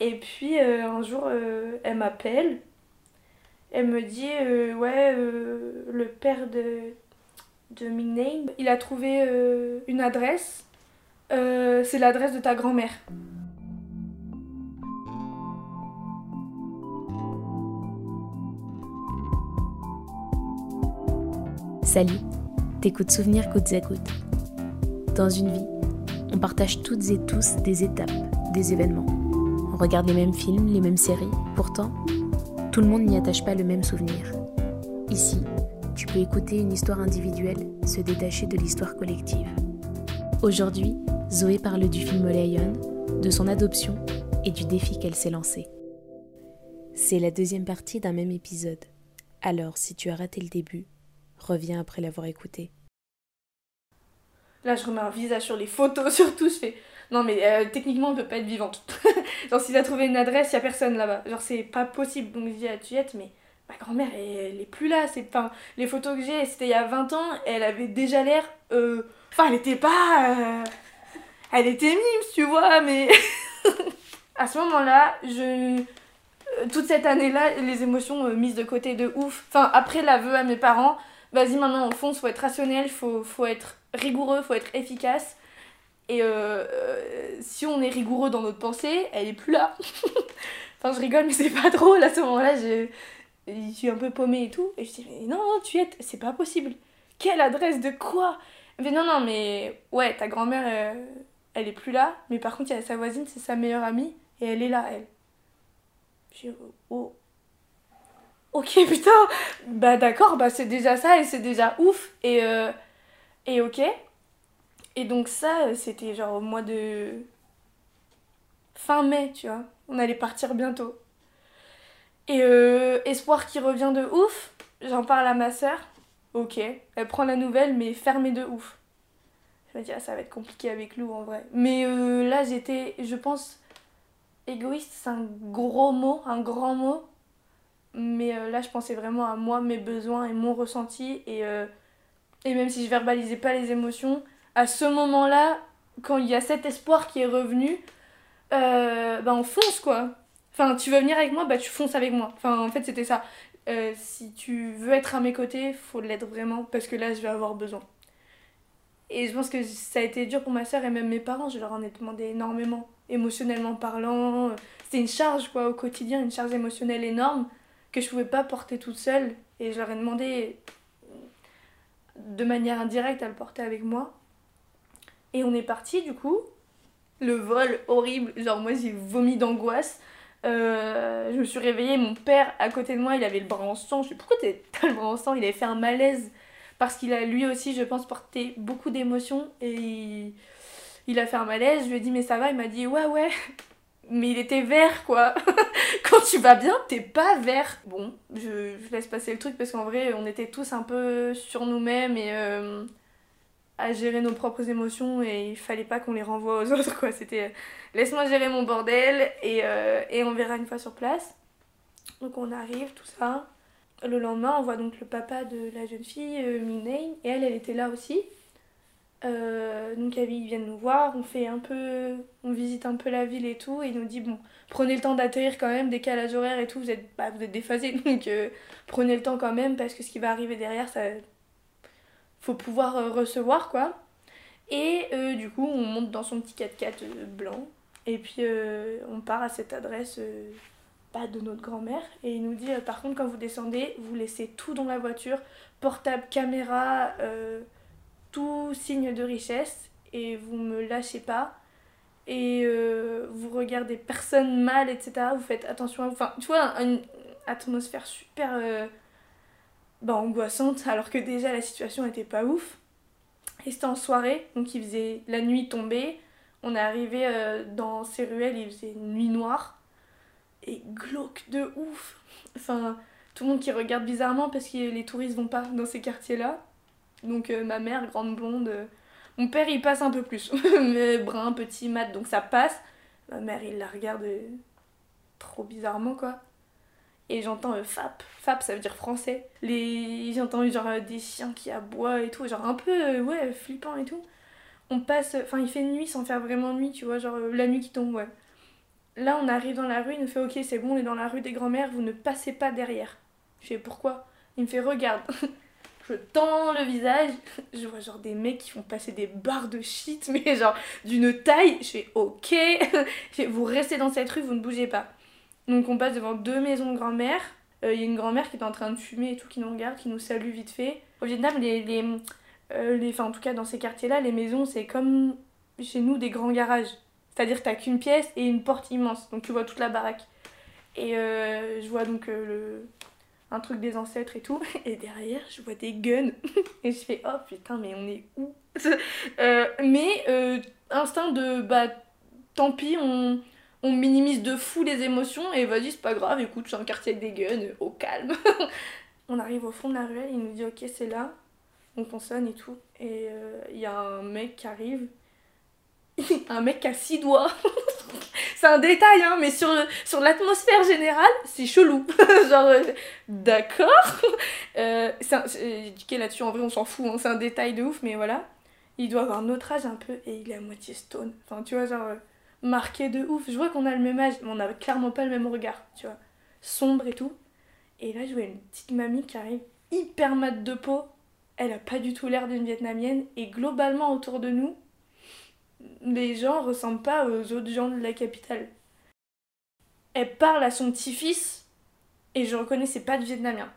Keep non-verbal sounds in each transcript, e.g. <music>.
Et puis un jour, elle m'appelle. Elle me dit Ouais, le père de, de Name, il a trouvé une adresse. C'est l'adresse de ta grand-mère. Salut, t'écoutes Souvenir gouttes à gouttes. Dans une vie, on partage toutes et tous des étapes, des événements. On regarde les mêmes films, les mêmes séries, pourtant, tout le monde n'y attache pas le même souvenir. Ici, tu peux écouter une histoire individuelle se détacher de l'histoire collective. Aujourd'hui, Zoé parle du film Lion, de son adoption et du défi qu'elle s'est lancé. C'est la deuxième partie d'un même épisode. Alors, si tu as raté le début, Reviens après l'avoir écouté. Là, je remets un visage sur les photos, <laughs> surtout, je fais. Non, mais euh, techniquement, on peut pas être vivante. <laughs> Genre, s'il a trouvé une adresse, il y a personne là-bas. Genre, c'est pas possible. Donc, je dis à Tuyette, mais ma grand-mère, elle, est plus là. C'est, enfin, les photos que j'ai, c'était il y a 20 ans, elle avait déjà l'air. Euh, enfin, elle était pas. Euh, elle était mime, tu vois, mais. <laughs> à ce moment-là, je. Toute cette année-là, les émotions mises de côté de ouf. Enfin, après l'aveu à mes parents, vas-y maintenant on fonce, faut être rationnel, faut, faut être rigoureux, faut être efficace. Et euh, euh, si on est rigoureux dans notre pensée, elle est plus là. <laughs> enfin, je rigole, mais c'est pas drôle à ce moment-là. Je, suis un peu paumée et tout. Et je dis, mais non, non, tu es, c'est pas possible. Quelle adresse de quoi? Mais non, non, mais ouais, ta grand-mère, euh, elle est plus là. Mais par contre, il y a sa voisine, c'est sa meilleure amie. Et elle est là, elle. Je dis, oh, ok <laughs> putain, bah d'accord, bah c'est déjà ça et c'est déjà ouf et, et ok. Et donc ça, c'était genre au mois de fin mai, tu vois. On allait partir bientôt. Et euh, espoir qui revient de ouf, j'en parle à ma soeur. Ok, elle prend la nouvelle mais fermée de ouf. Je me dis, ah, ça va être compliqué avec Lou en vrai. Mais euh, là, j'étais, je pense, égoïste, c'est un gros mot, un grand mot. Mais euh, là, je pensais vraiment à moi, mes besoins et mon ressenti. Et, euh, et même si je verbalisais pas les émotions, à ce moment-là, quand il y a cet espoir qui est revenu, euh, bah on fonce quoi. Enfin, tu veux venir avec moi, bah tu fonces avec moi. Enfin, en fait, c'était ça. si tu veux être à mes côtés, faut l'être vraiment parce que là, je vais avoir besoin. Et je pense que ça a été dur pour ma soeur et même mes parents, je leur en ai demandé énormément, émotionnellement parlant. C'était une charge quoi au quotidien, une charge émotionnelle énorme que je pouvais pas porter toute seule et je leur ai demandé de manière indirecte à le porter avec moi. Et on est parti du coup. Le vol horrible, genre moi j'ai vomi d'angoisse. Euh, je me suis réveillée, mon père à côté de moi, il avait le bras en sang. Je sais pourquoi t'as <laughs> le bras en sang? Il avait fait un malaise parce qu'il a lui aussi, je pense, porté beaucoup d'émotions et il, a fait un malaise. Je lui ai dit mais ça va? Il m'a dit ouais ouais <laughs> mais il était vert quoi. <laughs> Quand tu vas bien, t'es pas vert. Bon, je, laisse passer le truc parce qu'en vrai, on était tous un peu sur nous-mêmes et euh, à gérer nos propres émotions et il fallait pas qu'on les renvoie aux <laughs> autres quoi. C'était laisse-moi gérer mon bordel et, euh, et on verra une fois sur place. Donc on arrive, tout ça. Le lendemain, on voit donc le papa de la jeune fille, euh, et elle, elle était là aussi. Euh, donc ils viennent nous voir, on fait un peu, on visite un peu la ville et tout, et il nous dit bon, prenez le temps d'atterrir quand même, décalage horaire et tout, vous êtes, bah, vous êtes déphasés, <laughs> donc euh, prenez le temps quand même parce que ce qui va arriver derrière, ça, faut pouvoir euh, recevoir quoi. Et du coup, on monte dans son petit 4x4 blanc, et puis on part à cette adresse pas de notre grand-mère, et il nous dit par contre quand vous descendez, vous laissez tout dans la voiture, portable, caméra tout signe de richesse et vous me lâchez pas et euh, vous regardez personne mal, etc. Vous faites attention. Enfin, tu vois, une atmosphère super euh, bah, angoissante alors que déjà la situation était pas ouf. Et c'était en soirée, donc il faisait la nuit tombée. On est arrivé euh, dans ces ruelles, il faisait nuit noire et glauque de ouf. Enfin, tout le monde qui regarde bizarrement parce que les touristes vont pas dans ces quartiers-là. Donc euh, ma mère, grande blonde. Euh, mon père, il passe un peu plus. <laughs> mais brun, petit, mat, donc ça passe. Ma mère, il la regarde trop bizarrement, quoi. Et j'entends FAP. FAP, ça veut dire français. Les... J'entends genre des chiens qui aboient et tout. Genre un peu, ouais, flippant et tout. On passe. Enfin, il fait nuit sans faire vraiment nuit, tu vois. Genre la nuit qui tombe, ouais. Là, on arrive dans la rue, il nous fait Ok, c'est bon, on est dans la rue des grands-mères, vous ne passez pas derrière. Je fais Pourquoi? Il me fait Regarde. <laughs> je tends le visage, je vois genre des mecs qui font passer des barres de shit, <laughs> mais genre d'une taille. Je fais Ok, <laughs> vous restez dans cette rue, vous ne bougez pas. Donc, on passe devant deux maisons de grand-mère. Euh, Il y a une grand-mère qui est en train de fumer et tout, qui nous regarde, qui nous salue vite fait. Au Vietnam, les. les, euh, les enfin, en tout cas, dans ces quartiers-là, les maisons, c'est comme chez nous des grands garages. C'est-à-dire t'as qu'une pièce et une porte immense, donc tu vois toute la baraque. Et euh, je vois donc euh, le... un truc des ancêtres et tout, <laughs> et derrière je vois des guns. <laughs> et je fais oh putain, mais on est où? <laughs> Euh, Mais euh, instinct de bah tant pis, on, on minimise de fou les émotions et vas-y, c'est pas grave, écoute, suis un quartier avec des au calme. <laughs> on arrive au fond de la ruelle, il nous dit ok, c'est là. On sonne et tout, et euh, il y a un mec qui arrive <laughs> un mec qui a six doigts. <laughs> c'est un détail, hein, mais sur, sur l'atmosphère générale, c'est chelou. Genre, euh, d'accord. Euh, c'est un- j'ai là-dessus, en vrai, on s'en fout, hein, c'est un détail de ouf, mais voilà. Il doit avoir notre âge un peu et il est à moitié stone. Enfin, tu vois, genre, euh, marqué de ouf. Je vois qu'on a le même âge, mais on n'a clairement pas le même regard, tu vois. Sombre et tout. Et là, je vois une petite mamie qui arrive hyper mat de peau. Elle a pas du tout l'air d'une vietnamienne. Et globalement, autour de nous, les gens ressemblent pas aux autres gens de la capitale. Elle parle à son petit-fils et je reconnais c'est pas du vietnamien.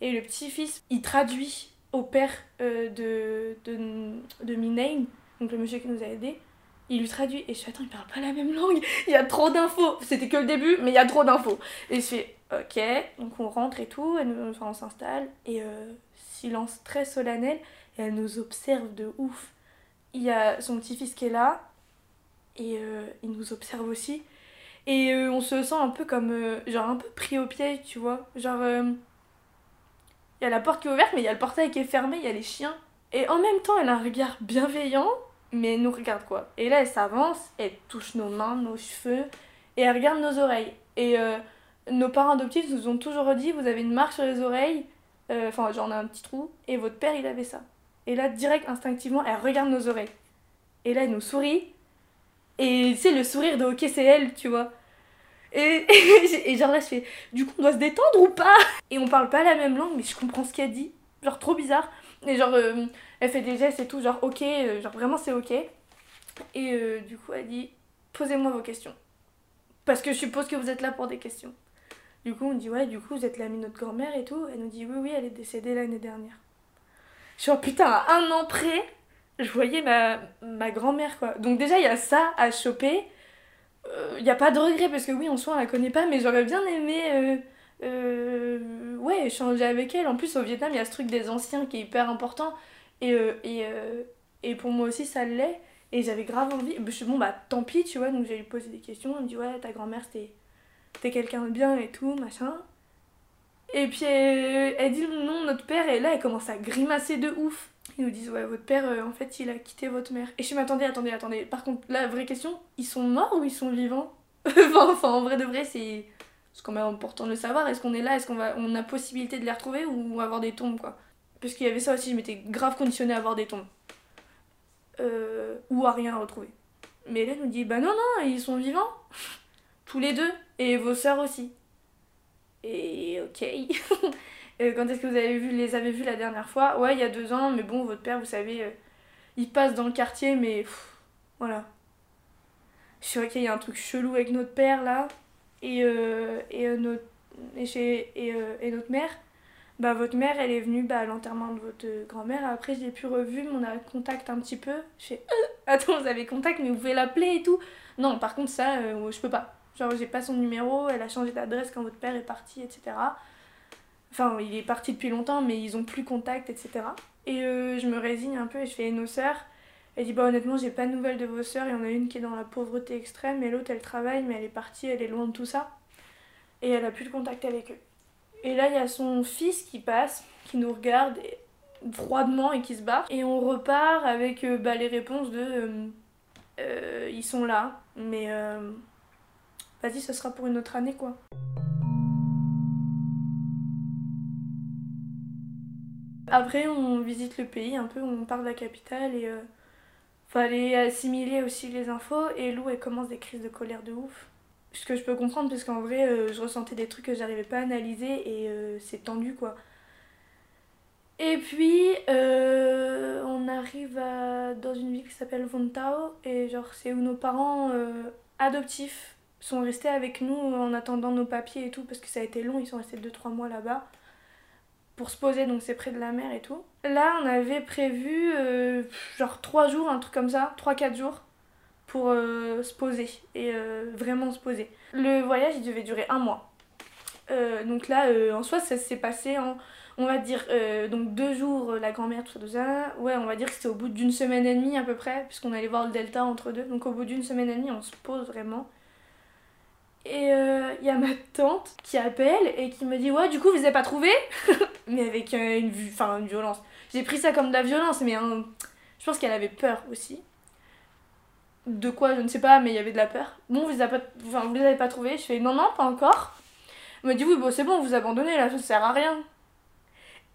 Et le petit-fils, il traduit au père euh, de, de, de Minain, donc le monsieur qui nous a aidés, il lui traduit et je fais attends il parle pas la même langue, il y a trop d'infos. C'était que le début mais il y a trop d'infos. Et je fais ok, donc on rentre et tout, elle nous- enfin, on s'installe et euh, silence très solennel et elle nous observe de ouf. Il y a son petit-fils qui est là et euh, il nous observe aussi. Et euh, on se sent un peu comme genre un peu pris au piège tu vois. Genre il y a la porte qui est ouverte mais il y a le portail qui est fermé il y a les chiens. Et en même temps elle a un regard bienveillant mais elle nous regarde quoi et là elle s'avance elle touche nos mains nos cheveux et elle regarde nos oreilles et euh, nos parents adoptifs nous ont toujours dit vous avez une marque sur les oreilles euh, enfin genre on a un petit trou et votre père il avait ça et là, direct, instinctivement, elle regarde nos oreilles. Et là, elle nous sourit. Et sais, le sourire de OK, c'est elle, tu vois. Et, <laughs> et genre là, je fais, du coup, on doit se détendre ou pas? Et on parle pas la même langue, mais je comprends ce qu'elle dit. Genre, trop bizarre. Et genre, euh, elle fait des gestes et tout, genre, OK, euh, genre, vraiment, c'est OK. Et euh, du coup, elle dit, posez-moi vos questions. Parce que je suppose que vous êtes là pour des questions. Du coup, on dit, ouais, du coup, vous êtes l'amie de notre grand-mère et tout. Elle nous dit, oui, oui, elle est décédée l'année dernière. Je suis putain, un an près, je voyais ma, ma grand-mère quoi. Donc déjà, il y a ça à choper. Il n'y a pas de regret parce que oui, en soi, on la connaît pas, mais j'aurais bien aimé euh, ouais, échanger avec elle. En plus, au Vietnam, il y a ce truc des anciens qui est hyper important. Et, euh, et, euh, et pour moi aussi, ça l'est. Et j'avais grave envie. Bon, bah tant pis, tu vois. Donc j'ai lui posé des questions. Elle me dit, ouais, ta grand-mère, c'était quelqu'un de bien et tout, machin. Et puis elle, elle dit non, notre père, et là elle commence à grimacer de ouf. Ils nous disent ouais, votre père, euh, en fait, il a quitté votre mère. Et je suis m'attendais, attendez, attendez. Par contre, la vraie question, ils sont morts ou ils sont vivants? <laughs> Enfin, en vrai de vrai, c'est c'est quand même important de le savoir. Est-ce qu'on est là? Est-ce qu'on va, on a possibilité de les retrouver ou avoir des tombes quoi? Parce qu'il y avait ça aussi, je m'étais grave conditionnée à avoir des tombes. Euh, ou à rien retrouver. Mais elle nous dit bah non, non, ils sont vivants. <laughs> Tous les deux. Et vos sœurs aussi. Et ok. <laughs> Euh, Quand est-ce que vous avez vu, les avez vus la dernière fois? Ouais, il y a deux ans, mais bon, votre père, vous savez, euh, il passe dans le quartier, mais voilà. Je suis qu'il y a un truc chelou avec notre père là, et, euh, et, euh, notre, et, chez, et, euh, et notre mère. Bah, votre mère, elle est venue bah, à l'enterrement de votre grand-mère. Après, je l'ai plus revue, mais on a contact un petit peu. Je fais, <laughs> attends, vous avez contact, mais vous pouvez l'appeler et tout. Non, par contre, ça, euh, je peux pas. Genre, j'ai pas son numéro, elle a changé d'adresse quand votre père est parti, etc. Enfin, il est parti depuis longtemps, mais ils ont plus contact, etc. Et je me résigne un peu et je fais nos sœurs. Elle dit bah honnêtement j'ai pas de nouvelles de vos sœurs, il y en a une qui est dans la pauvreté extrême et l'autre elle travaille mais elle est partie, elle est loin de tout ça. Et elle a plus de contact avec eux. Et là il y a son fils qui passe, qui nous regarde froidement et qui se barre. Et on repart avec euh, bah, les réponses de euh, euh, ils sont là, mais vas-y ce sera pour une autre année quoi. Après, on visite le pays un peu, on part de la capitale et fallait assimiler aussi les infos. Et Lou, elle commence des crises de colère de ouf. Ce que je peux comprendre, parce qu'en vrai, euh, je ressentais des trucs que j'arrivais pas à analyser et euh, c'est tendu quoi. Et puis, euh, on arrive dans une ville qui s'appelle Vontao, et genre, c'est où nos parents adoptifs sont restés avec nous en attendant nos papiers et tout, parce que ça a été long, ils sont restés 2-3 mois là-bas pour se poser, donc c'est près de la mer et tout. Là, on avait prévu euh, genre 3 jours, un truc comme ça, 3-4 jours, pour euh, se poser, et euh, vraiment se poser. Le voyage, il devait durer un mois. Donc là, en soi, ça s'est passé en on va dire donc deux jours la grand-mère tout ça tout ça ouais on va dire que c'était au bout d'une semaine et demie à peu près puisqu'on allait voir le delta entre deux donc au bout d'une semaine et demie on se pose vraiment et il y a ma tante qui appelle et qui me dit ouais du coup vous avez pas trouvé? <laughs> Mais avec euh, une, une violence. J'ai pris ça comme de la violence mais je pense qu'elle avait peur aussi. De quoi je ne sais pas mais il y avait de la peur. Bon vous les avez pas, vous les avez pas trouvé je fais non non pas encore. Elle me dit oui c'est bon vous abandonnez là ça sert à rien.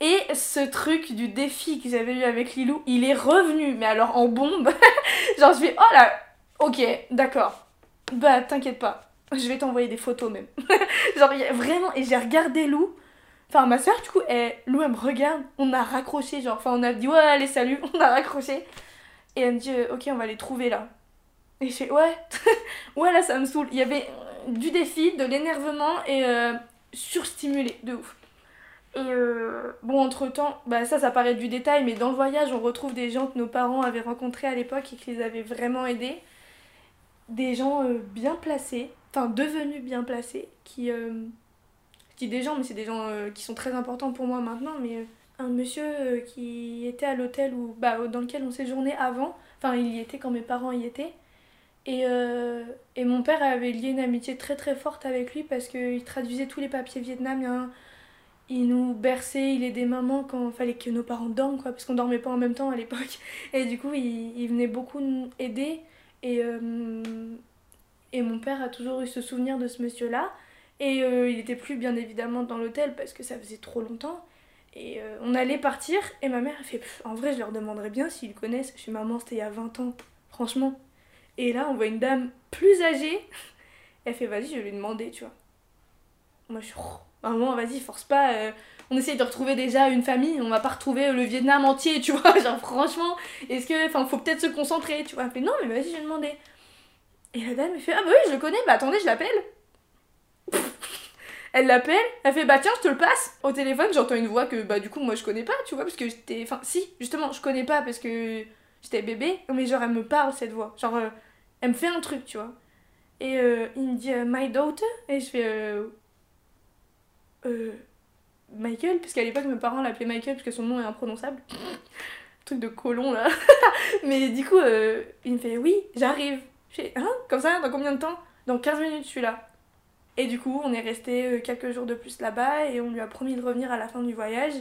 Et ce truc du défi qu'ils avaient eu avec Lilou, il est revenu, mais alors en bombe. <laughs> Genre, je fais, oh là, ok, d'accord. Bah, t'inquiète pas, je vais t'envoyer des photos même. <laughs> Genre, vraiment, et j'ai regardé Lou. Enfin, ma soeur, du coup, elle, Lou, elle me regarde, on a raccroché, genre, enfin, on a dit, ouais, allez, salut, <laughs> on a raccroché. Et elle me dit, euh, ok, on va les trouver là. Et je fais, ouais, <laughs> ouais, là, ça me saoule. Il y avait euh, du défi, de l'énervement et euh, surstimulé, de ouf. Et euh, bon, entre temps, bah ça, ça paraît du détail, mais dans le voyage, on retrouve des gens que nos parents avaient rencontrés à l'époque et qui les avaient vraiment aidés. Des gens bien placés, enfin devenus bien placés, qui. euh, je dis des gens, mais c'est des gens euh, qui sont très importants pour moi maintenant, mais euh, un monsieur euh, qui était à l'hôtel où, bah, dans lequel on séjournait avant, enfin, il y était quand mes parents y étaient. Et, et mon père avait lié une amitié très très forte avec lui parce qu'il traduisait tous les papiers vietnamiens il nous berçait, il aidait maman quand il fallait que nos parents dorment, quoi, parce qu'on dormait pas en même temps à l'époque. Et du coup, il, il venait beaucoup nous aider. Et, et mon père a toujours eu ce souvenir de ce monsieur-là. Et euh, il était plus, bien évidemment, dans l'hôtel parce que ça faisait trop longtemps. Et euh, on allait partir, et ma mère a fait En vrai, je leur demanderais bien s'ils connaissent. Chez maman, c'était il y a 20 ans, franchement. Et là, on voit une dame plus âgée. <laughs> Elle fait Vas-y, je vais lui demander, tu vois. Moi, je suis. Oh, Maman, vas-y, force pas. euh, on essaye de retrouver déjà une famille, on va pas retrouver le Vietnam entier, tu vois. <laughs> Genre, franchement, est-ce que. Enfin, faut peut-être se concentrer, tu vois. Elle fait non, mais vas-y, je vais demander. Et la dame, elle fait ah bah oui, je le connais, bah attendez, je l'appelle. <laughs> Elle l'appelle, elle fait bah tiens, je te le passe. Au téléphone, j'entends une voix que bah du coup, moi je connais pas, tu vois, parce que j'étais. Enfin, si, justement, je connais pas parce que j'étais bébé, mais genre, elle me parle cette voix. Genre, euh, elle me fait un truc, tu vois. Et euh, il me dit euh, My daughter? Et je fais Michael, parce qu'à l'époque mes parents l'appelaient Michael parce que son nom est imprononçable. <laughs> Truc de colon là. <laughs> Mais du coup, il me fait Oui, j'arrive. Je fais Hein Comme ça, dans combien de temps? Dans 15 minutes, je suis là. Et du coup, on est resté euh, quelques jours de plus là-bas et on lui a promis de revenir à la fin du voyage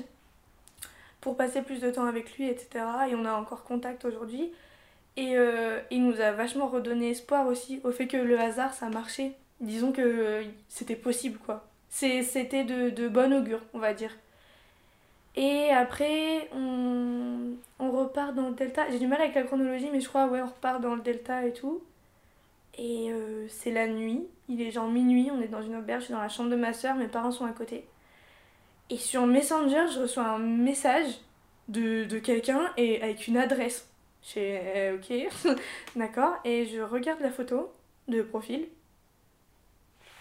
pour passer plus de temps avec lui, etc. Et on a encore contact aujourd'hui. Et euh, il nous a vachement redonné espoir aussi au fait que le hasard, ça marchait. Disons que euh, c'était possible, quoi. C'était de, de bon augure, on va dire. Et après, on, on repart dans le delta. J'ai du mal avec la chronologie, mais je crois, ouais, on repart dans le delta et tout. Et euh, c'est la nuit. Il est genre minuit, on est dans une auberge, je suis dans la chambre de ma soeur, mes parents sont à côté. Et sur Messenger, je reçois un message de, de quelqu'un et avec une adresse. Je fais euh, ok, <laughs> d'accord. Et je regarde la photo de profil.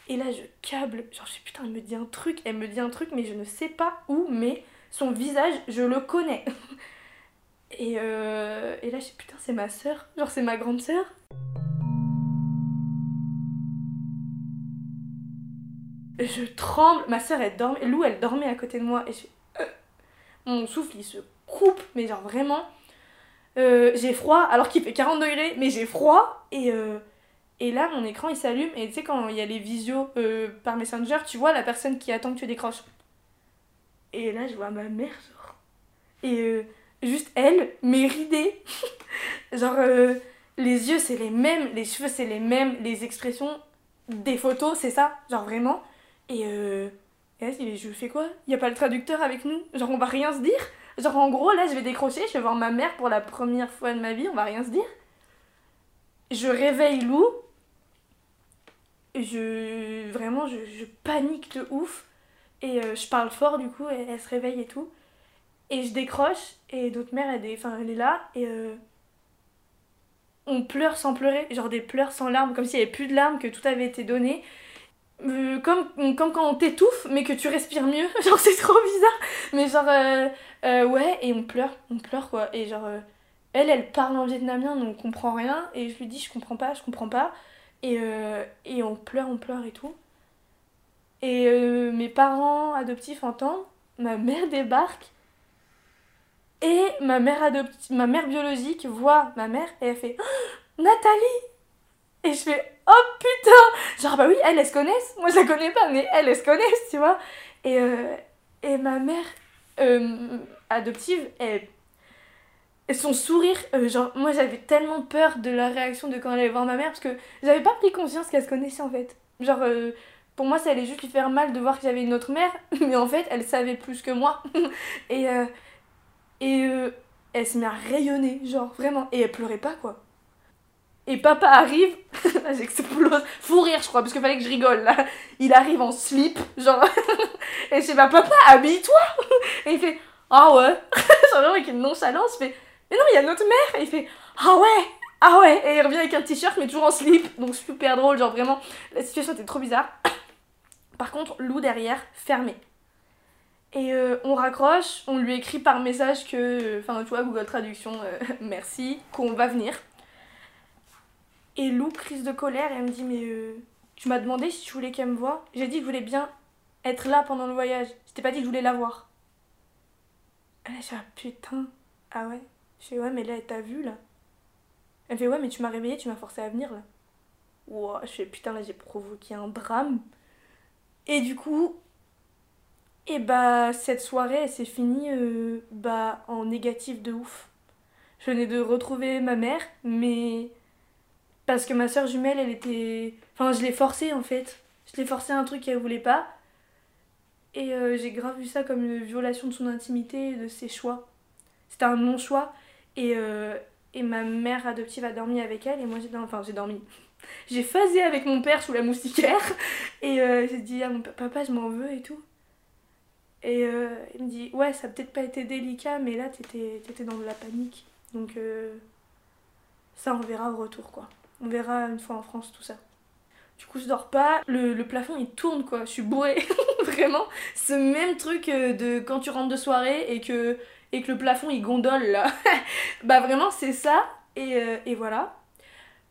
Et là, je câble. Genre, je fais putain, elle me dit un truc, elle me dit un truc, mais je ne sais pas où, mais son visage, je le connais. <laughs> Et, euh, et là, je fais putain, c'est ma soeur. Genre, c'est ma grande soeur. Je tremble. Ma soeur, elle dormait. Lou, elle dormait à côté de moi. Et je fais. euh. Mon souffle, il se coupe, mais genre vraiment. Euh, j'ai froid, alors qu'il fait 40 degrés, mais j'ai froid. Et, euh, et là, mon écran, il s'allume. Et tu sais, quand il y a les visios par Messenger, tu vois la personne qui attend que tu décroches. Et là, je vois ma mère, genre. Et juste elle, mais ridée. <laughs> genre, les yeux, c'est les mêmes, les cheveux, c'est les mêmes, les expressions des photos, c'est ça, genre vraiment. Et, euh, et là, je fais quoi? Il a pas le traducteur avec nous? Genre, on va rien se dire? Genre, en gros, là, je vais décrocher, je vais voir ma mère pour la première fois de ma vie, on va rien se dire. Je réveille Lou. je vraiment je, panique de ouf. Et euh, je parle fort du coup et elle se réveille et tout. Et je décroche et d'autres mères elle, est- elle est là et euh, on pleure sans pleurer. Genre des pleurs sans larmes comme s'il n'y avait plus de larmes que tout avait été donné Euh, comme, comme quand on t'étouffe mais que tu respires mieux. <laughs> Genre c'est trop bizarre. Mais genre euh, euh, ouais et on pleure on pleure quoi. Et genre elle elle parle en vietnamien donc on comprend rien. Et je lui dis je comprends pas je comprends pas. Et, et on pleure, on pleure et tout. Et mes parents adoptifs entendent, ma mère <laughs> débarque, et ma mère, ma mère biologique voit ma mère, et elle fait Oh, <gasps> Nathalie Et je fais Oh putain Genre, bah oui, elles, elles se connaissent. Moi, je la connais pas, mais elles, elles se connaissent, tu vois. Et, euh, et ma mère euh, adoptive, elle son sourire, euh, genre, moi j'avais tellement peur de la réaction de quand elle allait voir ma mère parce que j'avais pas pris conscience qu'elle se connaissait en fait. Genre, pour moi ça allait juste lui faire mal de voir que j'avais une autre mère, <laughs> mais en fait elle savait plus que moi. <laughs> et et elle se met à rayonner, genre vraiment. Et elle pleurait pas quoi. Et papa arrive, <laughs> j'explose, fou rire je crois, parce qu'il fallait que je rigole là. Il arrive en slip, genre, <laughs> et je sais papa, habille-toi Et il fait, ah ouais, <laughs> genre avec une nonchalance, je fais, mais non, il y a notre mère Et il fait Ah ouais Ah ouais Et il revient avec un t-shirt, mais toujours en slip. Donc super drôle, genre vraiment, la situation était trop bizarre. <coughs> Par contre, Lou derrière, fermé. Et euh, on raccroche, on lui écrit par message que, enfin tu vois, Google Traduction, euh, merci, qu'on va venir. Et Lou, crise de colère, elle me dit Mais euh, tu m'as demandé si tu voulais qu'elle me voie J'ai dit que je voulais bien être là pendant le voyage. Je t'ai pas dit que je voulais la voir. Elle a dit Ah putain, ah ouais? Je fais ouais mais là elle t'a vu là? Elle fait ouais mais tu m'as réveillé, tu m'as forcé à venir là. Ouah, je fais putain là j'ai provoqué un drame. Et du coup, et bah cette soirée elle s'est finie euh, bah en négatif de ouf. Je venais de retrouver ma mère mais parce que ma soeur jumelle elle était... Enfin je l'ai forcée en fait. Je l'ai forcée à un truc qu'elle voulait pas. Et euh, j'ai grave vu ça comme une violation de son intimité et de ses choix. C'était un non-choix. Et, euh, et ma mère adoptive a dormi avec elle et moi j'ai dormi. Enfin, j'ai dormi. <laughs> J'ai phasé avec mon père sous la moustiquaire <laughs> et euh, j'ai dit à mon pa- papa, je m'en veux et tout. Et il me dit, ouais, ça a peut-être pas été délicat, mais là t'étais t'étais dans de la panique. Donc ça, on verra au retour quoi. On verra une fois en France tout ça. Du coup, je dors pas. Le, plafond il tourne quoi. Je suis bourrée. <laughs> Vraiment. Ce même truc euh, de quand tu rentres de soirée et que le plafond il gondole là. <laughs> bah vraiment c'est ça et, euh, et voilà.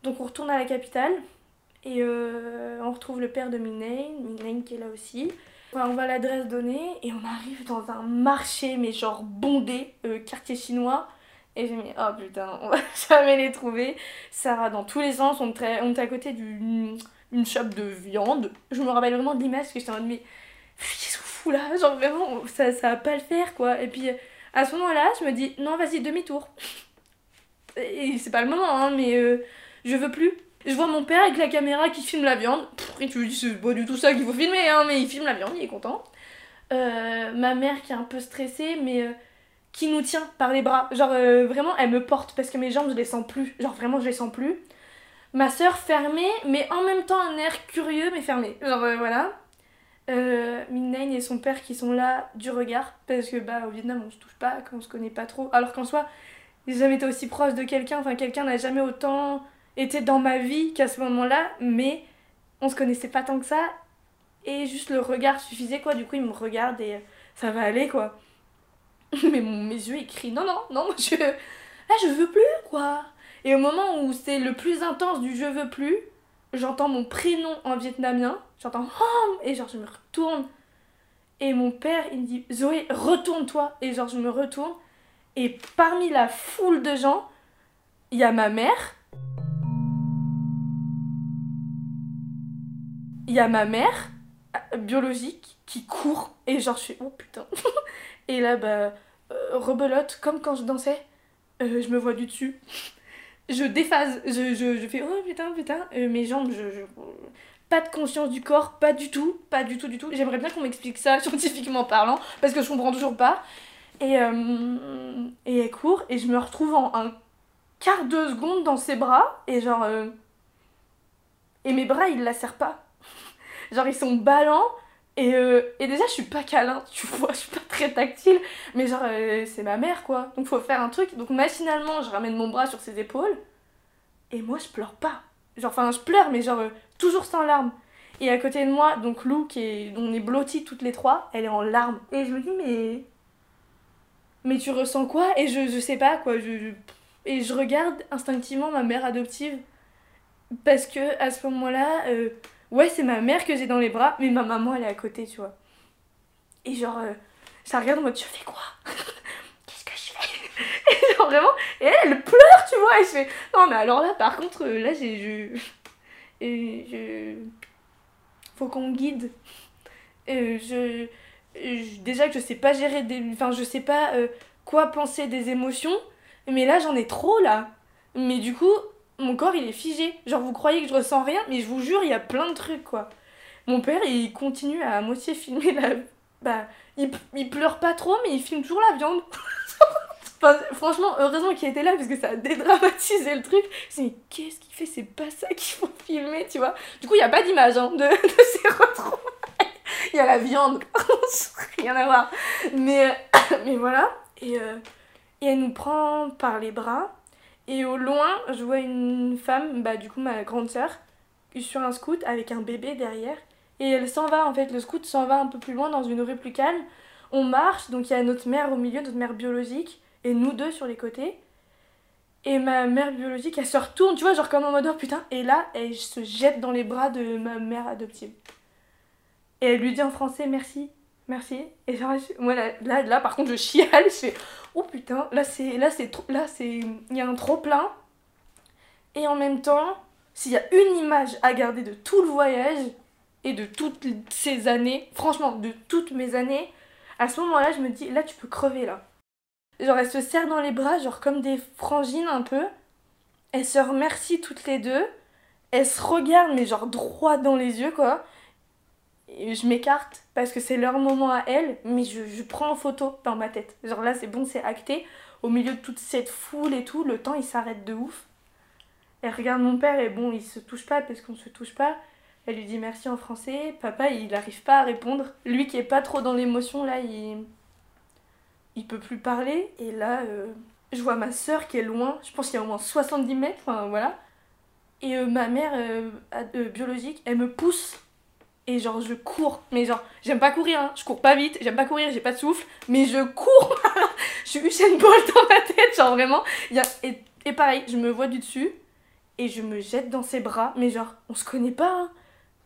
Donc on retourne à la capitale et euh, on retrouve le père de Minane, Minane qui est là aussi. On va à l'adresse donnée et on arrive dans un marché mais genre bondé, quartier chinois. Et j'ai mis oh putain, <laughs> on va jamais les trouver. Ça va dans tous les sens, on était, on était à côté d'une une shop de viande. Je me rappelle vraiment de l'image parce que j'étais en mode mais qu'est-ce qu'on fout là? Genre vraiment ça, ça va pas le faire quoi. Et puis à ce moment-là, je me dis non, vas-y, demi-tour. Et c'est pas le moment, hein, mais euh, je veux plus. Je vois mon père avec la caméra qui filme la viande. Et tu lui dis, c'est pas du tout ça qu'il faut filmer, hein, mais il filme la viande, il est content. Euh, ma mère qui est un peu stressée, mais euh, qui nous tient par les bras. Genre, euh, vraiment, elle me porte parce que mes jambes, je les sens plus. Genre, vraiment, je les sens plus. Ma soeur fermée, mais en même temps un air curieux, mais fermé. Genre, euh, voilà. Euh, et son père qui sont là du regard parce que bah au Vietnam on se touche pas on se connaît pas trop alors qu'en soi j'ai jamais été aussi proche de quelqu'un enfin quelqu'un n'a jamais autant été dans ma vie qu'à ce moment-là mais on se connaissait pas tant que ça et juste le regard suffisait quoi du coup il me regarde et ça va aller quoi <laughs> mais mon, mes yeux ils non non non je ah je veux plus quoi. Et au moment où c'est le plus intense du je veux plus j'entends mon prénom en vietnamien, j'entends Hom et genre je me retourne. Et mon père il me dit Zoé retourne-toi. Et genre je me retourne. Et parmi la foule de gens il y a ma mère. Il y a ma mère biologique qui court et genre je fais oh putain <laughs> et là bah euh, rebelote comme quand je dansais euh, je me vois du dessus je déphase, je, je, je fais oh putain putain, Euh, mes jambes, je, je- pas de conscience du corps, pas du tout, pas du tout du tout. J'aimerais bien qu'on m'explique ça <laughs> scientifiquement parlant, parce que je comprends toujours pas. Et, et elle court, et je me retrouve en un quart de seconde dans ses bras, et genre... et mes bras, ils la serrent pas. Genre, ils sont ballants. Et, euh, et déjà, je suis pas câlin, tu <laughs> vois, je suis pas très tactile. Mais genre, euh, c'est ma mère, quoi. Donc, faut faire un truc. Donc, machinalement, je ramène mon bras sur ses épaules. Et moi, je pleure pas. Genre, enfin, je pleure, mais genre, euh, toujours sans larmes. Et à côté de moi, donc Lou, qui est, on est blottis toutes les trois, elle est en larmes. Et je me dis, mais. Mais tu ressens quoi? Et je, je sais pas, quoi. Je, je- Et je regarde instinctivement ma mère adoptive. Parce que à ce moment-là, euh, ouais, c'est ma mère que j'ai dans les bras, mais ma maman, elle est à côté, tu vois. Et genre, euh, ça regarde en mode, je fais quoi? <laughs> Qu'est-ce que je fais? <laughs> Et genre, vraiment, et elle, pleure, tu vois. Et je fais, non, mais alors là, par contre, euh, là, j'ai. Je... Et je. Faut qu'on guide. Euh, je... je- Déjà que je sais pas gérer des. Enfin, je sais pas euh, quoi penser des émotions. Mais là, j'en ai trop, là. Mais du coup, mon corps, il est figé. Genre, vous croyez que je ressens rien, mais je vous jure, il y a plein de trucs, quoi. Mon père, il continue à moitié filmer la. Bah, il, il pleure pas trop, mais il filme toujours la viande. <laughs> Franchement, heureusement qu'il était là parce que ça a dédramatisé le truc. Dis, mais qu'est-ce qu'il fait? C'est pas ça qu'il faut filmer, tu vois. Du coup, il n'y a pas d'image hein, de, de ces retrouvailles. Il y a la viande, <laughs> rien à voir. Mais, <coughs> mais voilà. Et, euh, et elle nous prend par les bras. Et au loin, je vois une femme, bah du coup ma grande sœur, sur un scoot avec un bébé derrière. Et elle s'en va en fait, le scoot s'en va un peu plus loin dans une rue plus calme. On marche, donc il y a notre mère au milieu, notre mère biologique, et nous deux sur les côtés. Et ma mère biologique, elle se retourne, tu vois, genre comme en mode oh putain. Et là, elle se jette dans les bras de ma mère adoptive. Et elle lui dit en français merci, merci. Et genre, moi là, là, là, par contre, je chiale, je fais oh putain, là c'est, là c'est, là c'est, il y a un trop plein. Et en même temps, s'il y a une image à garder de tout le voyage et de toutes ces années, franchement, de toutes mes années, à ce moment-là, je me dis là tu peux crever là. Genre, elles se serrent dans les bras, genre comme des frangines un peu. Elles se remercient toutes les deux. Elles se regardent, mais genre droit dans les yeux, quoi. Je m'écarte parce que c'est leur moment à elles, mais je, je prends en photo dans ma tête. Genre là, c'est bon, c'est acté. Au milieu de toute cette foule et tout, le temps il s'arrête de ouf. Elle regarde mon père et bon, il se touche pas parce qu'on se touche pas. Elle lui dit merci en français. Papa, il n'arrive pas à répondre. Lui qui est pas trop dans l'émotion, là, il il peut plus parler. Et là, euh, je vois ma soeur qui est loin, je pense qu'il y a au moins 70 mètres, enfin voilà. Et euh, ma mère euh, biologique, elle me pousse. Et genre, je cours. Mais genre, j'aime pas courir, hein. je cours pas vite, j'aime pas courir, j'ai pas de souffle, mais je cours. <laughs> je suis Usain Bolt dans ma tête, genre vraiment. Y a... et, et pareil, je me vois du dessus et je me jette dans ses bras. Mais genre, on se connaît pas. hein.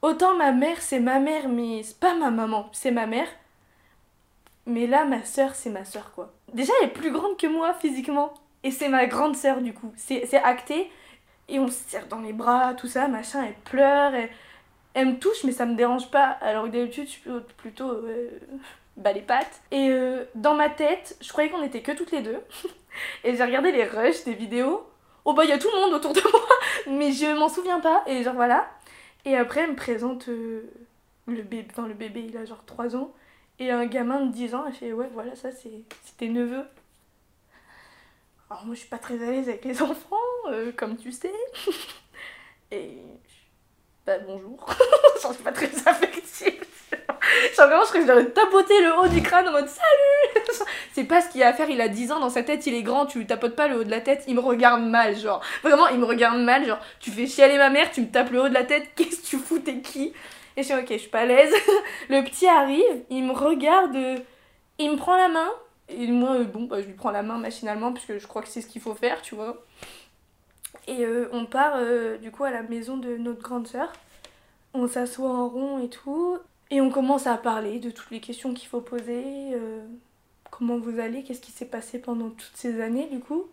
Autant ma mère, c'est ma mère, mais c'est pas ma maman, c'est ma mère. Mais là, ma soeur, c'est ma soeur, quoi. Déjà, elle est plus grande que moi physiquement. Et c'est ma grande soeur, du coup. C'est acté. Et on se serre dans les bras, tout ça, machin. Elle pleure. Elle, elle me touche, mais ça me dérange pas. Alors que d'habitude, je suis plutôt, plutôt euh, bas les pattes. Et euh, dans ma tête, je croyais qu'on était que toutes les deux. <laughs> et j'ai regardé les rushs des vidéos. Oh bah, il y a tout le monde autour de <laughs> moi. Mais je m'en souviens pas. Et genre, voilà. Et après, elle me présente euh, le bébé. Enfin, le bébé, il a genre 3 ans. Et un gamin de 10 ans, elle fait Ouais, voilà, ça c'est tes neveux. Alors, moi, je suis pas très à l'aise avec les <laughs> enfants, comme tu sais. Et. Bah, bonjour. <laughs> Genre, je suis pas très affective. <laughs> Genre, vraiment, je crois que j'aurais tapoté le haut du crâne en mode Salut <laughs> C'est pas ce qu'il a à faire, il a 10 ans, dans sa tête, il est grand, tu lui tapotes pas le haut de la tête, il me regarde mal, genre. Vraiment, il me regarde mal, genre, tu fais chialer ma mère, tu me tapes le haut de la tête, qu'est-ce que tu fous, t'es qui? Et je suis ok, je suis pas à l'aise. Le petit arrive, il me regarde, euh, il me prend la main. Et moi, euh, bon, bah, je lui prends la main machinalement, parce que je crois que c'est ce qu'il faut faire, tu vois. Et euh, on part euh, du coup à la maison de notre grande sœur. On s'assoit en rond et tout. Et on commence à parler de toutes les questions qu'il faut poser. euh, comment vous allez Qu'est-ce qui s'est passé pendant toutes ces années du coup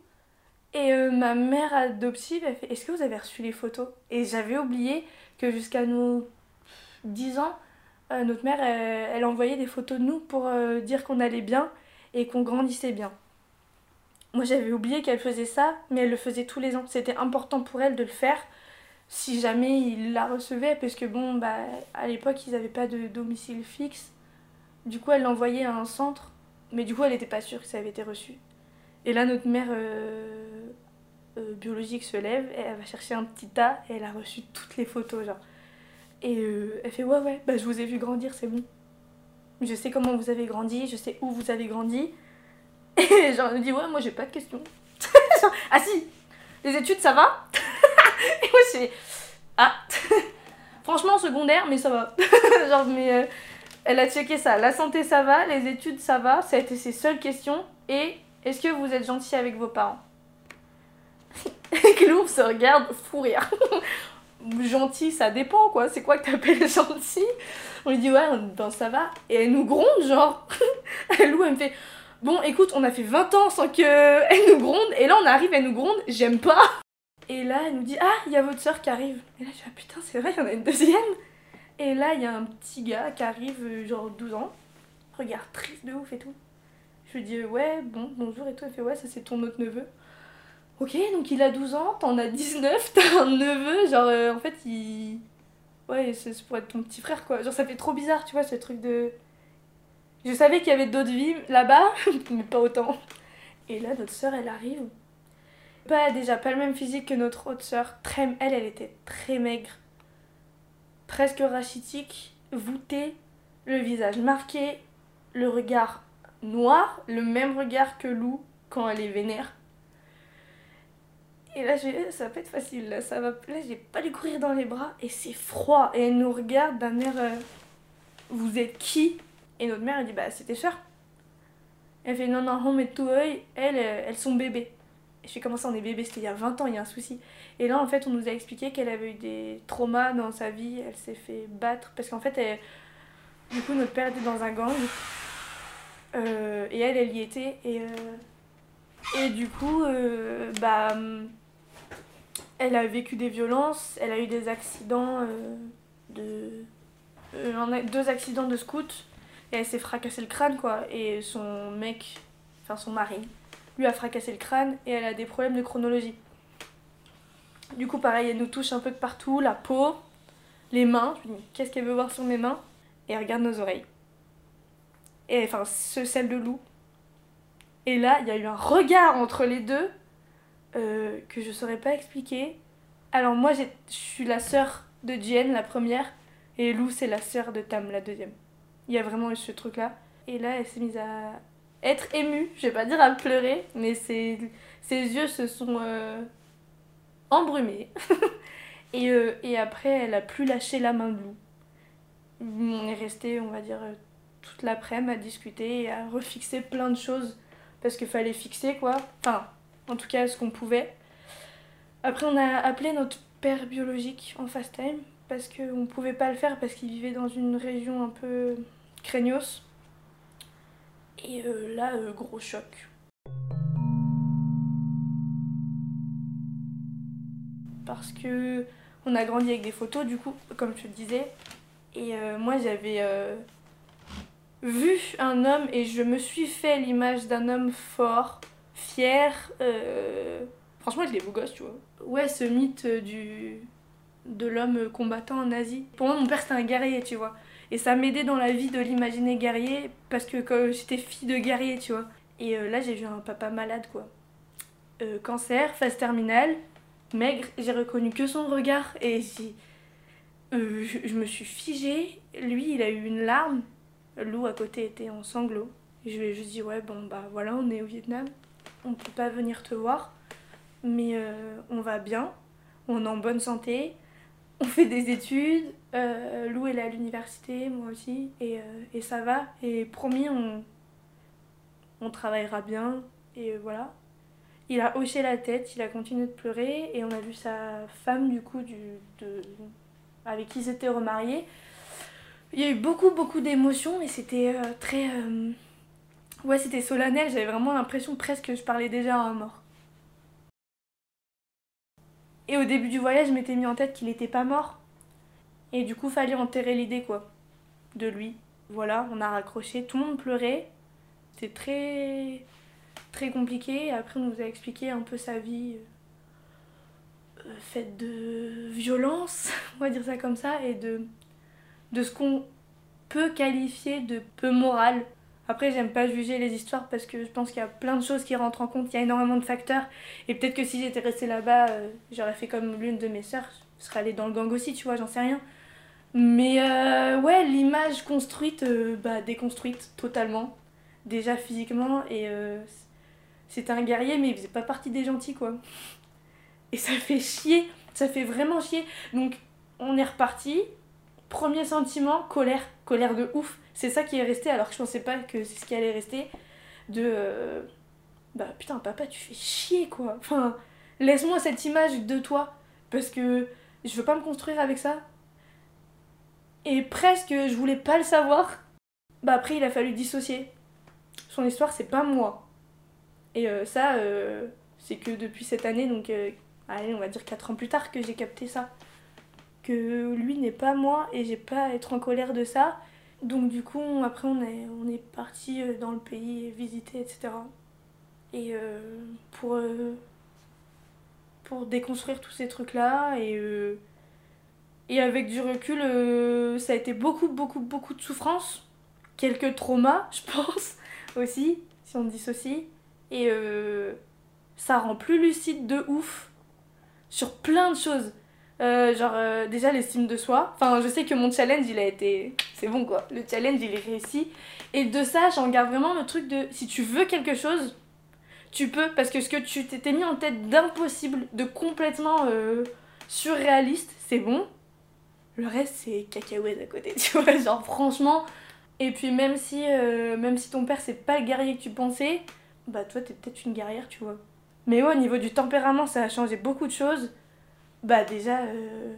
Et ma mère adoptive, elle fait Est-ce que vous avez reçu les photos? Et j'avais oublié que jusqu'à nos 10 ans, notre mère, elle, elle envoyait des photos de nous pour dire qu'on allait bien et qu'on grandissait bien. Moi j'avais oublié qu'elle faisait ça, mais elle le faisait tous les ans. C'était important pour elle de le faire si jamais il la recevait, parce que bon, bah, à l'époque ils n'avaient pas de domicile fixe. Du coup elle l'envoyait à un centre, mais du coup elle n'était pas sûre que ça avait été reçu. Et là notre mère euh, euh, biologique se lève, et elle va chercher un petit tas et elle a reçu toutes les photos, genre. Et euh, elle fait ouais ouais, bah je vous ai vu grandir, c'est bon. Je sais comment vous avez grandi, je sais où vous avez grandi. Et <laughs> genre elle me dit ouais moi j'ai pas de questions. <laughs> ah si, les études ça va? <laughs> Et moi je ah franchement secondaire mais ça va. genre mais euh, elle a checké ça, la santé ça va, les études ça va, ça a été ses seules questions. Et est-ce que vous êtes gentil avec vos parents? Et Clou se regarde fou rire. gentil, ça dépend quoi. C'est quoi que t'appelles gentil? On lui dit ouais, ben ça va. Et elle nous gronde, genre. Lou, elle me fait Bon, écoute, on a fait 20 ans sans que <laughs> elle nous gronde. Et là, on arrive, elle nous gronde, j'aime pas. Et là, elle nous dit Ah, il y a votre soeur qui arrive. Et là, je dis Ah putain, c'est vrai, il y en a une deuxième. Et là, il y a un petit gars qui arrive, euh, genre 12 ans. Regarde, triste de ouf et tout. Je lui dis Ouais, bon, bonjour et tout. Elle fait Ouais, ça c'est ton autre neveu. Ok, donc il a 12 ans, t'en as 19, <laughs> t'as un neveu, genre euh, en fait il. Ouais, c'est pour être ton petit frère quoi. Genre ça fait trop bizarre, tu vois, ce truc de. Je savais qu'il y avait d'autres vies là-bas, <laughs> mais pas autant. Et là, notre sœur, elle arrive. Pas déjà pas le même physique que notre autre sœur. Très, elle, elle était très maigre, presque rachitique, voûtée, le visage marqué, le regard noir, le même regard que Lou quand elle est vénère. Et là, ça va pas être facile. Là, ça va, là, j'ai pas lui courir dans les bras et c'est froid. Et elle nous regarde d'un air. Euh, vous êtes qui? Et notre mère, elle dit Bah, c'est tes soeurs. Elle fait Non, non, on met tout œil. Elles, euh, elles sont bébés. Et je fais Comment ça, on est bébés? C'était il y a 20 ans, il y a un souci. Et là, en fait, on nous a expliqué qu'elle avait eu des traumas dans sa vie. Elle s'est fait battre. Parce qu'en fait, du coup, notre père était dans un gang. Euh, et elle, elle y était. Et, et du coup, bah elle a vécu des violences, elle a eu des accidents euh, de. Euh, deux accidents de scout et elle s'est fracassé le crâne quoi. Et son mec, enfin son mari, lui a fracassé le crâne et elle a des problèmes de chronologie. Du coup, pareil, elle nous touche un peu de partout, la peau, les mains. Je me dis, qu'est-ce qu'elle veut voir sur mes mains? Et elle regarde nos oreilles. Et enfin, ce, celle de loup. Et là, il y a eu un regard entre les deux euh, que je saurais pas expliquer. Alors moi, je suis la sœur de Jen, la première, et Lou, c'est la sœur de Tam, la deuxième. Il y a vraiment eu ce truc-là. Et là, elle s'est mise à être émue, je vais pas dire à pleurer, mais ses, ses yeux se sont euh, embrumés. <laughs> et, euh, et après, elle a plus lâché la main de Lou. On est resté, on va dire, toute l'après-midi à discuter et à refixer plein de choses. Parce qu'il fallait fixer, quoi. Enfin, en tout cas ce qu'on pouvait. Après, on a appelé notre père biologique en fast time parce qu'on pouvait pas le faire parce qu'il vivait dans une région un peu craignos. Et euh, là, euh, gros choc. Parce que on a grandi avec des photos, du coup, comme je te disais. Et euh, moi, j'avais vu un homme et je me suis fait l'image d'un homme fort, fier. Franchement, il est beau gosse, tu vois. Ouais, ce mythe du de l'homme combattant en Asie. Pour moi, mon père, c'était un guerrier, tu vois. Et ça m'aidait dans la vie de l'imaginer guerrier parce que j'étais fille de guerrier, tu vois. Et euh, là, j'ai vu un papa malade, quoi. Euh, cancer, phase terminale, maigre. J'ai reconnu que son regard et je, je, me suis figée. Lui, il a eu une larme. Lou à côté était en sanglots. Et je lui ai juste dit, ouais, bon, bah voilà, on est au Vietnam on peut pas venir te voir, mais euh, on va bien, on est en bonne santé, on fait des études, euh, Lou est à l'université, moi aussi, et, euh, ça va, et promis, on, travaillera bien, et voilà. Il a hoché la tête, il a continué de pleurer, et on a vu sa femme, du coup, avec qui ils étaient remariés. Il y a eu beaucoup, beaucoup d'émotions, et c'était très Ouais, c'était solennel, j'avais vraiment l'impression presque que je parlais déjà à un mort. Et au début du voyage, je m'étais mis en tête qu'il était pas mort. Et du coup, fallait enterrer l'idée, quoi, de lui. Voilà, on a raccroché, tout le monde pleurait. C'était très très compliqué. Après, on nous a expliqué un peu sa vie euh, faite de violence, <laughs> on va dire ça comme ça, et de, de ce qu'on peut qualifier de peu moral. Après, j'aime pas juger les histoires parce que je pense qu'il y a plein de choses qui rentrent en compte, il y a énormément de facteurs. Et peut-être que si j'étais restée là-bas, euh, j'aurais fait comme l'une de mes sœurs, je serais allée dans le gang aussi, tu vois, j'en sais rien. Mais euh, ouais, l'image construite, euh, bah déconstruite totalement. Déjà physiquement, et c'était un guerrier, mais il faisait pas partie des gentils, quoi. Et ça fait chier, ça fait vraiment chier. Donc on est reparti. Premier sentiment, colère, colère de ouf. C'est ça qui est resté, alors que je pensais pas que c'est ce qui allait rester. De. euh, bah putain, papa, tu fais chier, quoi. Enfin, laisse-moi cette image de toi. Parce que je veux pas me construire avec ça. Et presque, je voulais pas le savoir. Bah après, il a fallu dissocier. Son histoire, c'est pas moi. Et euh, ça, euh, c'est que depuis cette année, donc allez, on va dire 4 ans plus tard, que j'ai capté ça. Lui n'est pas moi et j'ai pas à être en colère de ça. Donc du coup, après, on est, on est parti euh, dans le pays visiter, etc. Et euh, pour, euh, pour déconstruire tous ces trucs-là et... et avec du recul, ça a été beaucoup, beaucoup, beaucoup de souffrance. Quelques traumas, <laughs> je pense, aussi, si on dissocie. Et ça rend plus lucide de ouf sur plein de choses. Euh, genre, euh, déjà l'estime de soi. Enfin, je sais que mon challenge, il a été. C'est bon quoi. Le challenge, il est réussi. Et de ça, j'en garde vraiment le truc de si tu veux quelque chose, tu peux. Parce que ce que tu t'étais mis en tête d'impossible, de complètement euh, surréaliste, c'est bon. Le reste, c'est cacahuète à côté, <laughs> tu vois. Genre, franchement. Et puis, même si, même si ton père, c'est pas le guerrier que tu pensais, bah, toi, t'es peut-être une guerrière, tu vois. Mais ouais, au niveau du tempérament, ça a changé beaucoup de choses. Bah, déjà, euh,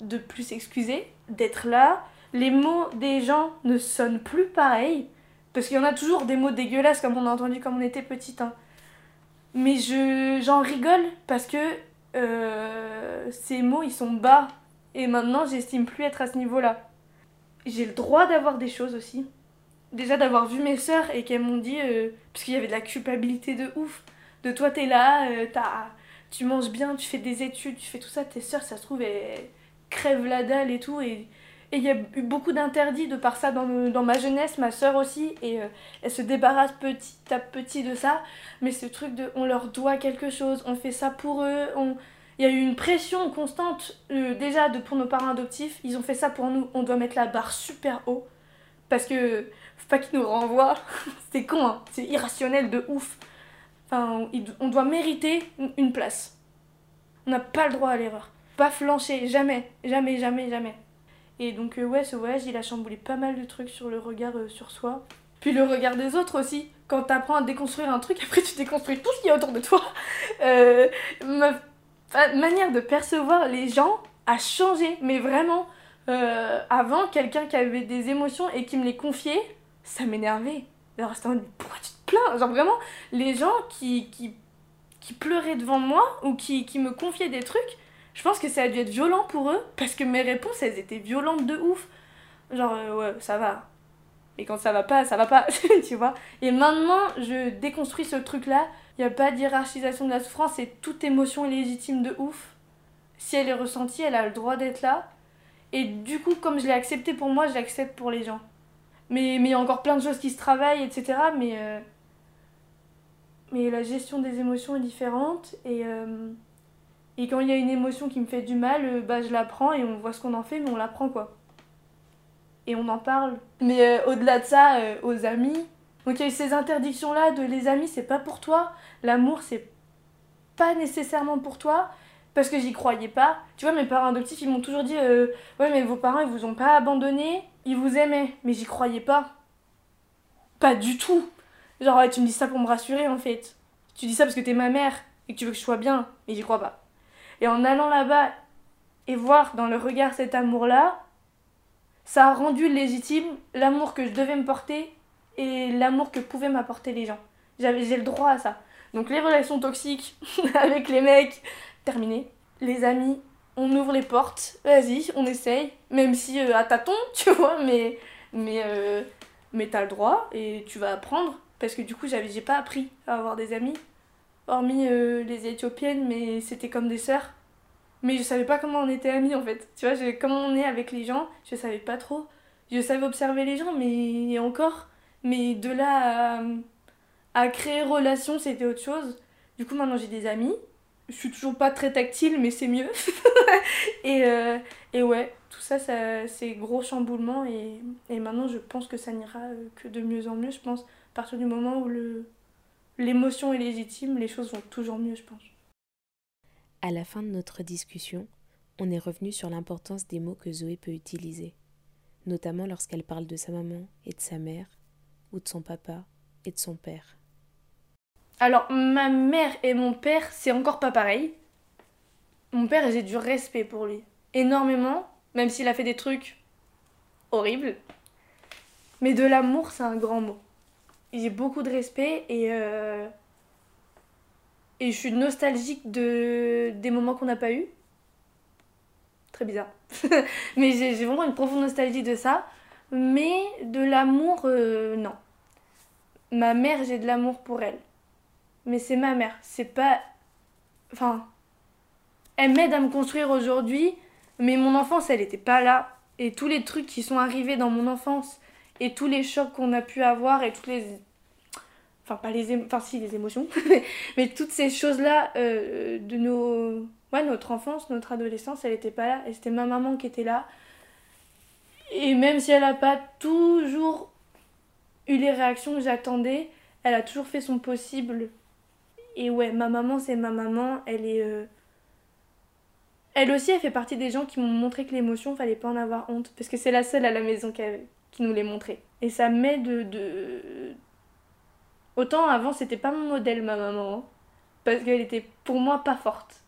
de plus s'excuser, d'être là. Les mots des gens ne sonnent plus pareil. Parce qu'il y en a toujours des mots dégueulasses, comme on a entendu quand on était petite. hein. Mais je, j'en rigole parce que euh, ces mots, ils sont bas. Et maintenant, j'estime plus être à ce niveau-là. J'ai le droit d'avoir des choses aussi. Déjà d'avoir vu mes sœurs et qu'elles m'ont dit, euh, parce qu'il y avait de la culpabilité de ouf, de toi t'es là, euh, t'as, tu manges bien, tu fais des études, tu fais tout ça, tes sœurs ça se trouve elles crèvent la dalle et tout. Et il y a eu beaucoup d'interdits de par ça dans, dans ma jeunesse, ma sœur aussi, et euh, elle se débarrasse petit à petit de ça. Mais ce truc de on leur doit quelque chose, on fait ça pour eux, on, il y a eu une pression constante, euh, déjà de, pour nos parents adoptifs. Ils ont fait ça pour nous. On doit mettre la barre super haut. Parce que, faut pas qu'ils nous renvoient. <laughs> c'est con, hein. C'est irrationnel de ouf. Enfin, on doit mériter une- place. On n'a pas le droit à l'erreur. Pas flancher, jamais. Jamais, jamais, jamais. Et donc, euh, ouais, ce voyage, il a chamboulé pas mal de trucs sur le regard euh, sur soi. Puis le regard des autres aussi. Quand t'apprends à déconstruire un truc, <laughs> après tu déconstruis tout ce qu'il y a autour de toi. Euh, ma fa- manière de percevoir les gens a changé, mais vraiment. Avant, quelqu'un qui avait des émotions et qui me les confiait, ça m'énervait. Alors c'était en mode, pourquoi tu te plains? Genre vraiment, les gens qui, qui, qui pleuraient devant moi ou qui, qui me confiaient des trucs, je pense que ça a dû être violent pour eux parce que mes réponses, elles étaient violentes de ouf. Genre, euh, ouais, ça va. Et quand ça va pas, ça va pas, <laughs> tu vois. Et maintenant, je déconstruis ce truc-là. Il n'y a pas d'hierarchisation de la souffrance et toute émotion est légitime de ouf. Si elle est ressentie, elle a le droit d'être là. Et du coup, comme je l'ai accepté pour moi, je l'accepte pour les gens. Mais il y a encore plein de choses qui se travaillent, etc. Mais, euh, mais la gestion des émotions est différente. Et, euh, et quand il y a une émotion qui me fait du mal, euh, bah, je la prends et on voit ce qu'on en fait, mais on la prend quoi. Et on en parle. Mais au-delà de ça, aux amis. Donc il y a eu ces interdictions-là de les amis, c'est pas pour toi. L'amour, c'est pas nécessairement pour toi. Parce que j'y croyais pas. Tu vois, mes parents adoptifs, ils m'ont toujours dit euh, Ouais, mais vos parents, ils vous ont pas abandonné. Ils vous aimaient. Mais j'y croyais pas. Pas du tout. Genre, tu me dis ça pour me rassurer, en fait. Tu dis ça parce que t'es ma mère et que tu veux que je sois bien. Mais j'y crois pas. Et en allant là-bas et voir dans le regard cet amour-là, ça a rendu légitime l'amour que je devais me porter et l'amour que pouvaient m'apporter les gens. J'ai le droit à ça. Donc les relations toxiques <laughs> avec les mecs, terminé. Les amis, on ouvre les portes, vas-y, on essaye, même si euh, à tâtons, <laughs> tu vois, mais mais euh, mais t'as le droit et tu vas apprendre parce que du coup j'avais j'ai pas appris à avoir des amis, hormis euh, les éthiopiennes, mais c'était comme des sœurs. Mais je savais pas comment on était amis en fait. Tu vois, comment on est avec les gens, je savais pas trop. Je savais observer les gens, mais encore. Mais de là à, à créer relation, c'était autre chose. Du coup, maintenant j'ai des amis. Je suis toujours pas très tactile, mais c'est mieux. <laughs> et, euh, et ouais, tout ça, ça c'est gros chamboulement et, et, maintenant je pense que ça n'ira que de mieux en mieux. Je pense, à partir du moment où le, l'émotion est légitime, les choses vont toujours mieux, je pense. À la fin de notre discussion, on est revenu sur l'importance des mots que Zoé peut utiliser, notamment lorsqu'elle parle de sa maman et de sa mère, ou de son papa et de son père. Alors, ma mère et mon père, c'est encore pas pareil. Mon père, j'ai du respect pour lui. Énormément, même s'il a fait des trucs horribles. Mais de l'amour, c'est un grand mot j'ai beaucoup de respect et, euh, et je suis nostalgique de, des moments qu'on n'a pas eu. Très bizarre. <laughs> mais j'ai vraiment une profonde nostalgie de ça. Mais de l'amour, euh, non. Ma mère, j'ai de l'amour pour elle. Mais c'est ma mère. C'est pas. Enfin. Elle m'aide à me construire aujourd'hui. Mais mon enfance, elle n'était pas là. Et tous les trucs qui sont arrivés dans mon enfance et tous les chocs qu'on a pu avoir et toutes les enfin pas les enfin si les émotions <laughs> mais toutes ces choses là euh, de nos ouais notre enfance notre adolescence elle était pas là et c'était ma maman qui était là et même si elle a pas toujours eu les réactions que j'attendais elle a toujours fait son possible et ouais ma maman c'est ma maman elle est euh, elle aussi elle fait partie des gens qui m'ont montré que l'émotion fallait pas en avoir honte parce que c'est la seule à la maison qui, nous l'ait montré et ça m'aide de, de Autant avant, c'était pas mon modèle, ma maman. Hein, parce qu'elle était pour moi pas forte.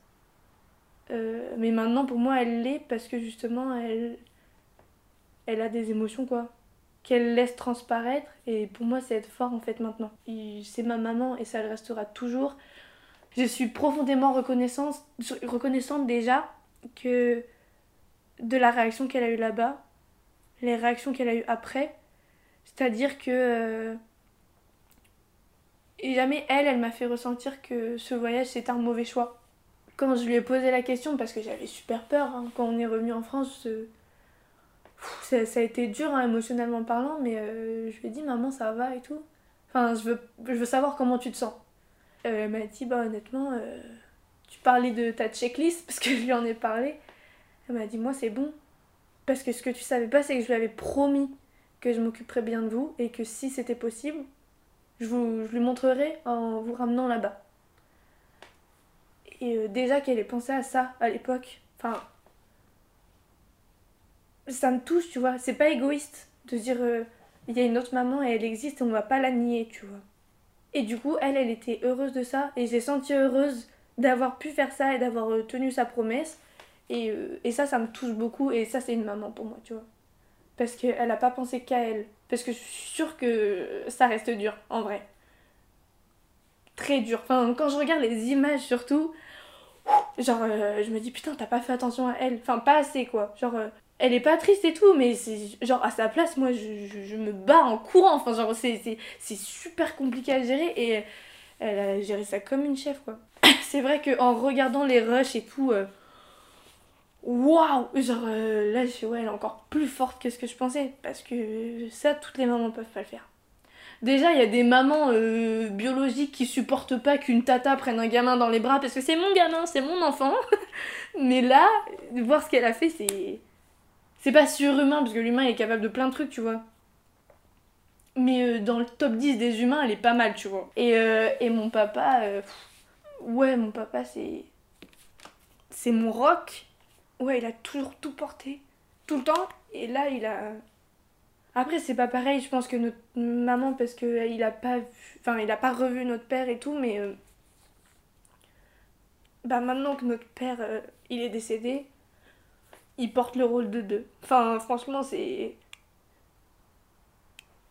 Euh, mais maintenant, pour moi, elle l'est parce que justement, elle, elle a des émotions, quoi. Qu'elle laisse transparaître. Et pour moi, c'est être fort, en fait, maintenant. C'est ma maman et ça le restera toujours. Je suis profondément reconnaissante, reconnaissante déjà que de la réaction qu'elle a eue là-bas, les réactions qu'elle a eues après. C'est-à-dire que. Euh, et jamais elle, elle m'a fait ressentir que ce voyage c'était un mauvais choix. Quand je lui ai posé la question, parce que j'avais super peur hein, quand on est revenu en France, ça, a été dur hein, émotionnellement parlant, mais euh, je lui ai dit maman ça va et tout. Enfin, je veux, je veux savoir comment tu te sens. Euh, elle m'a dit bah honnêtement, euh, tu parlais de ta checklist parce que je lui en ai parlé. Elle m'a dit moi c'est bon. Parce que ce que tu savais pas, c'est que je lui avais promis que je m'occuperais bien de vous et que si c'était possible, je vous je lui montrerai en vous ramenant là-bas. Et déjà qu'elle ait pensé à ça à l'époque, enfin, ça me touche, tu vois. C'est pas égoïste de dire euh, il y a une autre maman et elle existe et on va pas la nier, tu vois. Et du coup, elle, elle était heureuse de ça et j'ai senti heureuse d'avoir pu faire ça et d'avoir euh, tenu sa promesse. Et, et ça, ça me touche beaucoup et ça, c'est une maman pour moi, tu vois. Parce qu'elle a pas pensé qu'à elle. Parce que je suis sûre que ça reste dur, en vrai. Très dur. Enfin, quand je regarde les images surtout, genre, euh, je me dis putain, t'as pas fait attention à elle. Enfin, pas assez quoi. Genre, euh, elle est pas triste et tout, mais c'est genre à sa place, moi je, me bats en courant. Enfin, genre, c'est super compliqué à gérer et elle a géré ça comme une chef quoi. <coughs> c'est vrai qu'en regardant les rushs et tout. Euh, waouh Genre euh, là, je ouais, elle est encore plus forte que ce que je pensais. Parce que ça, toutes les mamans peuvent pas le faire. Déjà, il y a des mamans euh, biologiques qui supportent pas qu'une tata prenne un gamin dans les bras parce que c'est mon gamin, c'est mon enfant. <laughs> Mais là, voir ce qu'elle a fait, c'est. C'est pas surhumain parce que l'humain est capable de plein de trucs, tu vois. Mais euh, dans le top 10 des humains, elle est pas mal, tu vois. Et, et mon papa. ouais, mon papa, c'est. C'est mon rock ouais, il a toujours tout porté, tout le temps. Et là, il a. Après, c'est pas pareil, je pense que notre maman, parce qu'il a pas vu. Enfin, il a pas revu notre père et tout, mais. Euh, bah, maintenant que notre père, euh, il est décédé, il porte le rôle de deux. Enfin, franchement, c'est.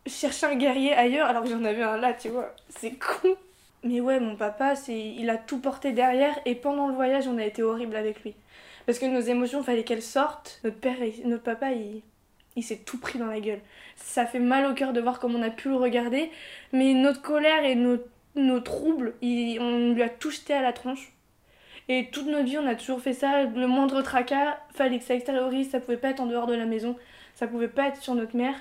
Chercher un guerrier ailleurs alors que j'en avais un là, tu vois. C'est con. Mais ouais, mon papa, c'est il a tout porté derrière et pendant le voyage, on a été horrible avec lui. Parce que nos émotions, fallait qu'elles sortent. Notre père et notre papa, il, il s'est tout pris dans la gueule. Ça fait mal au cœur de voir comment on a pu le regarder. Mais notre colère et nos, nos troubles, on lui a tout jeté à la tronche. Et toute notre vie, on a toujours fait ça. Le moindre tracas, fallait que ça extériorise. Ça pouvait pas être en dehors de la maison. Ça pouvait pas être sur notre mère,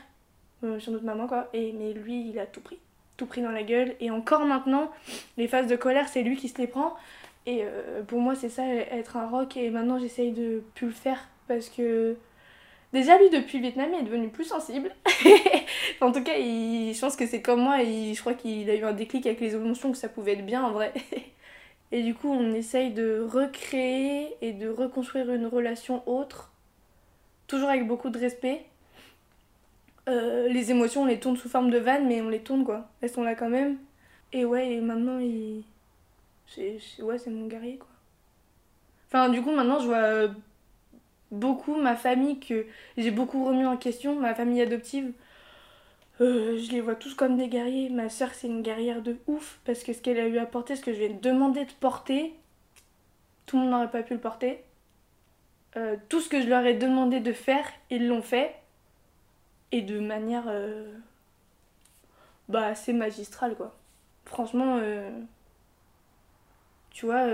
euh, sur notre maman, quoi. Et, mais lui, il a tout pris. Tout pris dans la gueule. Et encore maintenant, les phases de colère, c'est lui qui se les prend. Et euh, pour moi, c'est ça, être un rock. Et maintenant, j'essaye de plus le faire parce que Déjà, lui, depuis Vietnam, il est devenu plus sensible. <laughs> en tout cas, il... je pense que c'est comme moi, et je crois qu'il a eu un déclic avec les émotions, que ça pouvait être bien en vrai. <laughs> et du coup, on essaye de recréer et de reconstruire une relation autre, toujours avec beaucoup de respect. Euh, les émotions, on les tourne sous forme de vanne, mais on les tourne quoi. Elles sont là quand même. Et ouais, et maintenant, il. C'est, ouais, mon guerrier quoi. Enfin, du coup, maintenant, je vois beaucoup ma famille que j'ai beaucoup remis en question, ma famille adoptive. Euh, je les vois tous comme des guerriers. Ma soeur, c'est une guerrière de ouf parce que ce qu'elle a eu à porter, ce que je lui ai demandé de porter, tout le monde n'aurait pas pu le porter. Euh, tout ce que je leur ai demandé de faire, ils l'ont fait. Et de manière euh, bah, assez magistrale, quoi. Franchement, tu vois,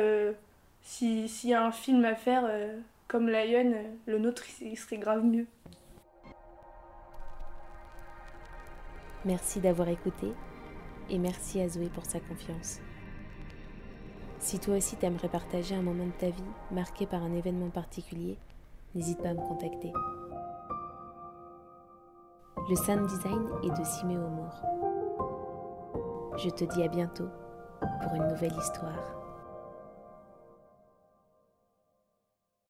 s'il y a un film à faire comme Lion, le nôtre, il serait grave mieux. Merci d'avoir écouté et merci à Zoé pour sa confiance. Si toi aussi t'aimerais partager un moment de ta vie marqué par un événement particulier, n'hésite pas à me contacter. Le sound design est de Siméo Moore. Je te dis à bientôt pour une nouvelle histoire.